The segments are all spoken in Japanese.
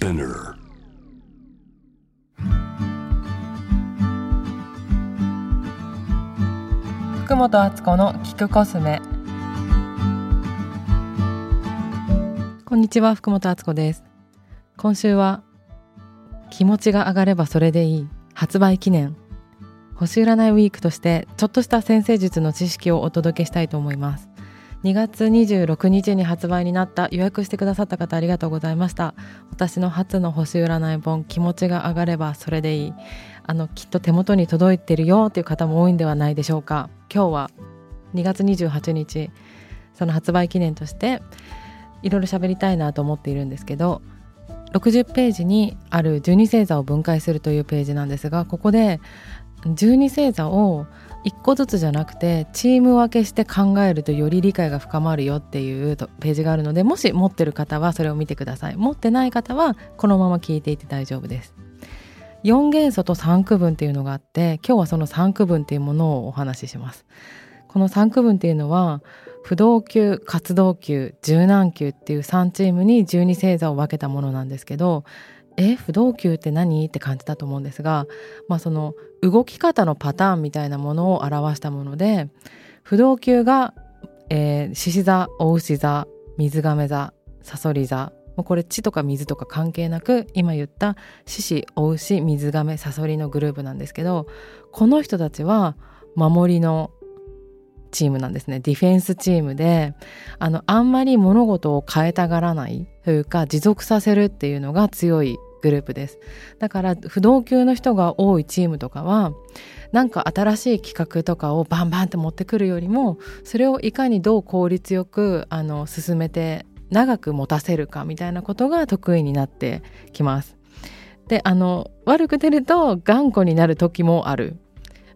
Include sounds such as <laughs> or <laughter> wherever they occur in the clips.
Spinner. 福本敦子の聞くコスメこんにちは福本敦子です今週は気持ちが上がればそれでいい発売記念星占いウィークとしてちょっとした先生術の知識をお届けしたいと思います2月26日に発売になった予約してくださった方ありがとうございました。私の初の星占い本気持ちが上がればそれでいい。あのきっと手元に届いてるよっていう方も多いんではないでしょうか。今日は2月28日その発売記念としていろいろ喋りたいなと思っているんですけど60ページにある12星座を分解するというページなんですがここで12星座を一個ずつじゃなくてチーム分けして考えるとより理解が深まるよっていうページがあるのでもし持ってる方はそれを見てください。持ってない方はこのまま聞いていて大丈夫です。4元素と3区分っていうのがあって今日はその3区分っていうものをお話しします。この3区分っていうのは不動級活動級柔軟級っていう3チームに12星座を分けたものなんですけどえ不動級って何？って感じだと思うんですが、まあ、その動き方のパターンみたいなものを表したもので不動級がえ獅子、座お牛座水亀座さそり座もうこれ地とか水とか関係なく今言った獅子お牛水亀さそりのグループなんですけどこの人たちは守りのチームなんですね。ディフェンスチームであのあんまり物事を変えたがらないというか持続させるっていうのが強いグループですだから不動級の人が多いチームとかはなんか新しい企画とかをバンバンって持ってくるよりもそれをいかにどう効率よくあの進めて長く持たせるかみたいなことが得意になってきます。であの悪く出ると頑固になる時もある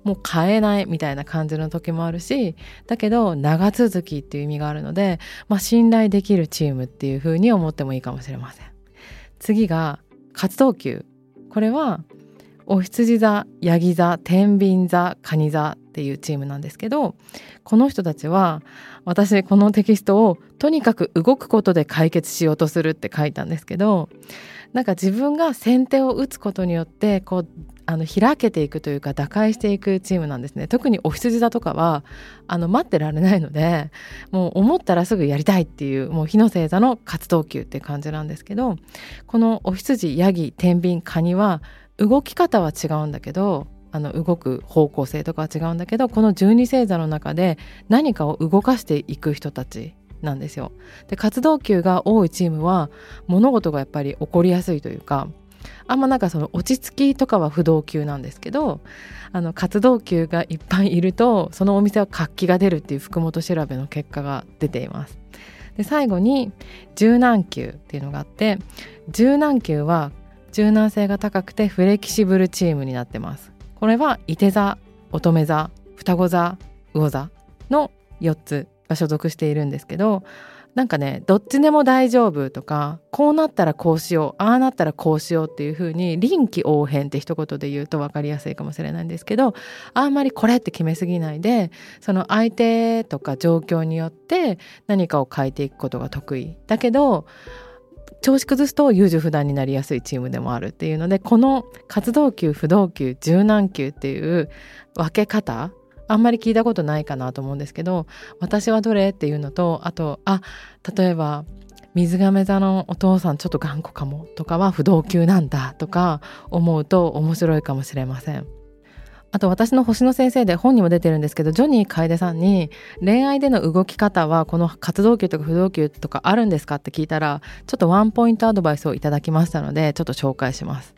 もう変えないみたいな感じの時もあるしだけど長続きっていう意味があるので、まあ、信頼できるチームっていうふうに思ってもいいかもしれません。次が活動球これはお羊座ヤギ座天秤座蟹座っていうチームなんですけどこの人たちは私このテキストをとにかく動くことで解決しようとするって書いたんですけどなんか自分が先手を打つことによってこうあの開けていくというか打開していくチームなんですね。特にお羊座とかはあの待ってられないのでもう思ったらすぐやりたいっていうもう火の星座の活動球って感じなんですけどこのお羊ヤギ天秤カニは動き方は違うんだけどあの動く方向性とかは違うんだけどこの12星座の中で何かを動かしていく人たちなんですよ。で活動球が多いチームは物事がやっぱり起こりやすいというかあんまなんかその落ち着きとかは不動級なんですけどあの活動級がいっぱいいるとそのお店は活気が出るっていう福本調べの結果が出ています。で最後に柔軟球っていうのがあって柔軟球は柔軟性が高くてフレキシブルチームになってます。これは伊手座乙女座双子座魚座の4つが所属しているんですけどなんかねどっちでも大丈夫とかこうなったらこうしようああなったらこうしようっていう風に臨機応変って一言で言うと分かりやすいかもしれないんですけどあんまりこれって決めすぎないでその相手とか状況によって何かを変えていくことが得意。だけど調子崩すと優柔不断になりやすいチームでもあるっていうのでこの活動級不動級柔軟級っていう分け方あんまり聞いたことないかなと思うんですけど私はどれっていうのとあとあ例えば水亀座のお父さんちょっと頑固かもとかは不動級なんだとか思うと面白いかもしれません。あと私の星の先生で本にも出てるんですけどジョニー楓さんに恋愛での動き方はこの活動級とか不動級とかあるんですかって聞いたらちょっとワンポイントアドバイスをいただきましたのでちょっと紹介します。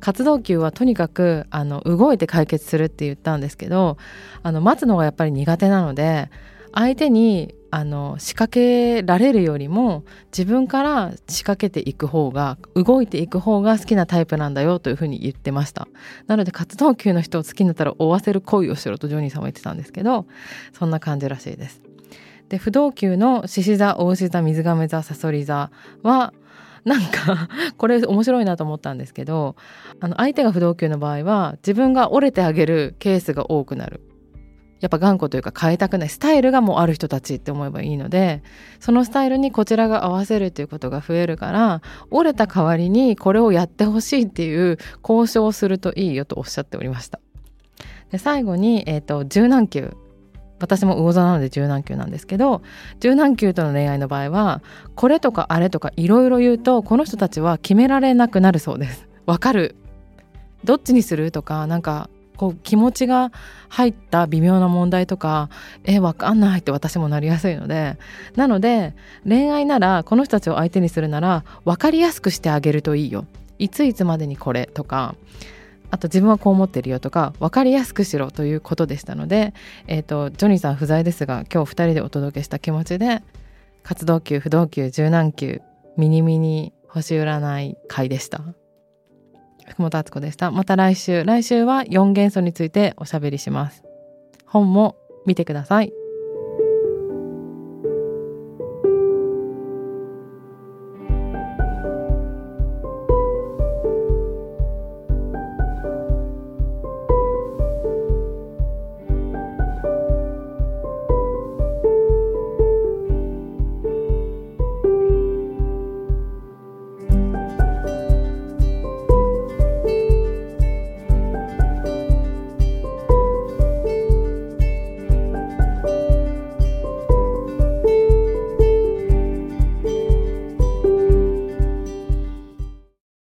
活動休はとにかくあの動いて解決するって言ったんですけどあの待つのがやっぱり苦手なので相手にあの仕掛けられるよりも自分から仕掛けていく方が動いていく方が好きなタイプなんだよというふうに言ってました。なので活動球の人を好きになったら追わせる恋をしろとジョニーさんは言ってたんですけどそんな感じらしいです。で不動級の獅子座大牛座水亀座さそり座はなんか <laughs> これ面白いなと思ったんですけどあの相手が不動級の場合は自分が折れてあげるケースが多くなる。やっぱ頑固というか変えたくないスタイルがもうある人たちって思えばいいのでそのスタイルにこちらが合わせるということが増えるから折れた代わりにこれをやってほしいっていう交渉をするといいよとおっしゃっておりました。で最後に、えーと、柔軟球。私も魚座なので柔軟球なんですけど柔軟球との恋愛の場合はこれとかあれとかいろいろ言うとこの人たちは決められなくなるそうです。わかる。どっちにするとかなんかこう気持ちが入った微妙な問題とかえわかんないって私もなりやすいのでなので恋愛ならこの人たちを相手にするなら分かりやすくしてあげるといいよいついつまでにこれとかあと自分はこう思ってるよとか分かりやすくしろということでしたので、えーと、ジョニーさん不在ですが今日2人でお届けした気持ちで活動級不動級柔軟級ミニミニ星占い会でした。福本敦子でした。また来週。来週は4元素についておしゃべりします。本も見てください。